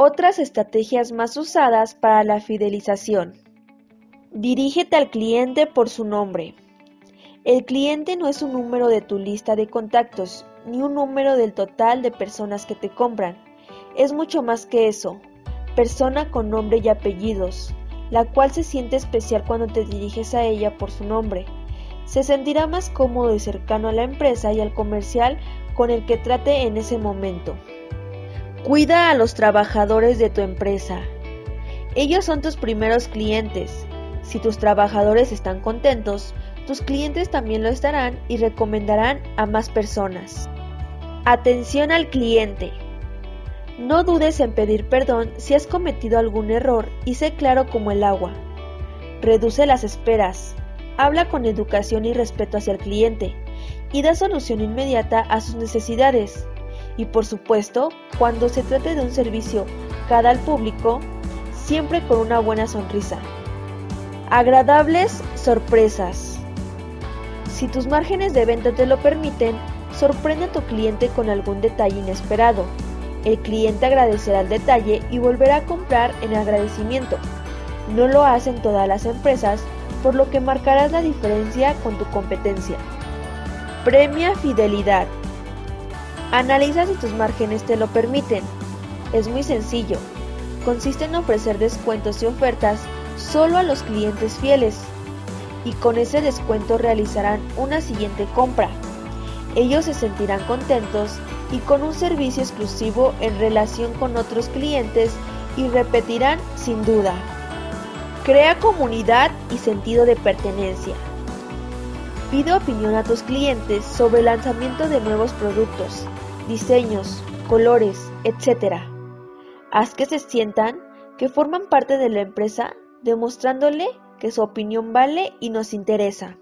Otras estrategias más usadas para la fidelización. Dirígete al cliente por su nombre. El cliente no es un número de tu lista de contactos, ni un número del total de personas que te compran. Es mucho más que eso. Persona con nombre y apellidos, la cual se siente especial cuando te diriges a ella por su nombre. Se sentirá más cómodo y cercano a la empresa y al comercial con el que trate en ese momento. Cuida a los trabajadores de tu empresa. Ellos son tus primeros clientes. Si tus trabajadores están contentos, tus clientes también lo estarán y recomendarán a más personas. Atención al cliente. No dudes en pedir perdón si has cometido algún error y sé claro como el agua. Reduce las esperas. Habla con educación y respeto hacia el cliente y da solución inmediata a sus necesidades. Y por supuesto, cuando se trate de un servicio cada al público, siempre con una buena sonrisa. Agradables sorpresas. Si tus márgenes de venta te lo permiten, sorprende a tu cliente con algún detalle inesperado. El cliente agradecerá el detalle y volverá a comprar en agradecimiento. No lo hacen todas las empresas, por lo que marcarás la diferencia con tu competencia. Premia fidelidad. Analiza si tus márgenes te lo permiten. Es muy sencillo. Consiste en ofrecer descuentos y ofertas solo a los clientes fieles y con ese descuento realizarán una siguiente compra. Ellos se sentirán contentos y con un servicio exclusivo en relación con otros clientes y repetirán sin duda. Crea comunidad y sentido de pertenencia. Pide opinión a tus clientes sobre el lanzamiento de nuevos productos, diseños, colores, etc. Haz que se sientan que forman parte de la empresa demostrándole que su opinión vale y nos interesa.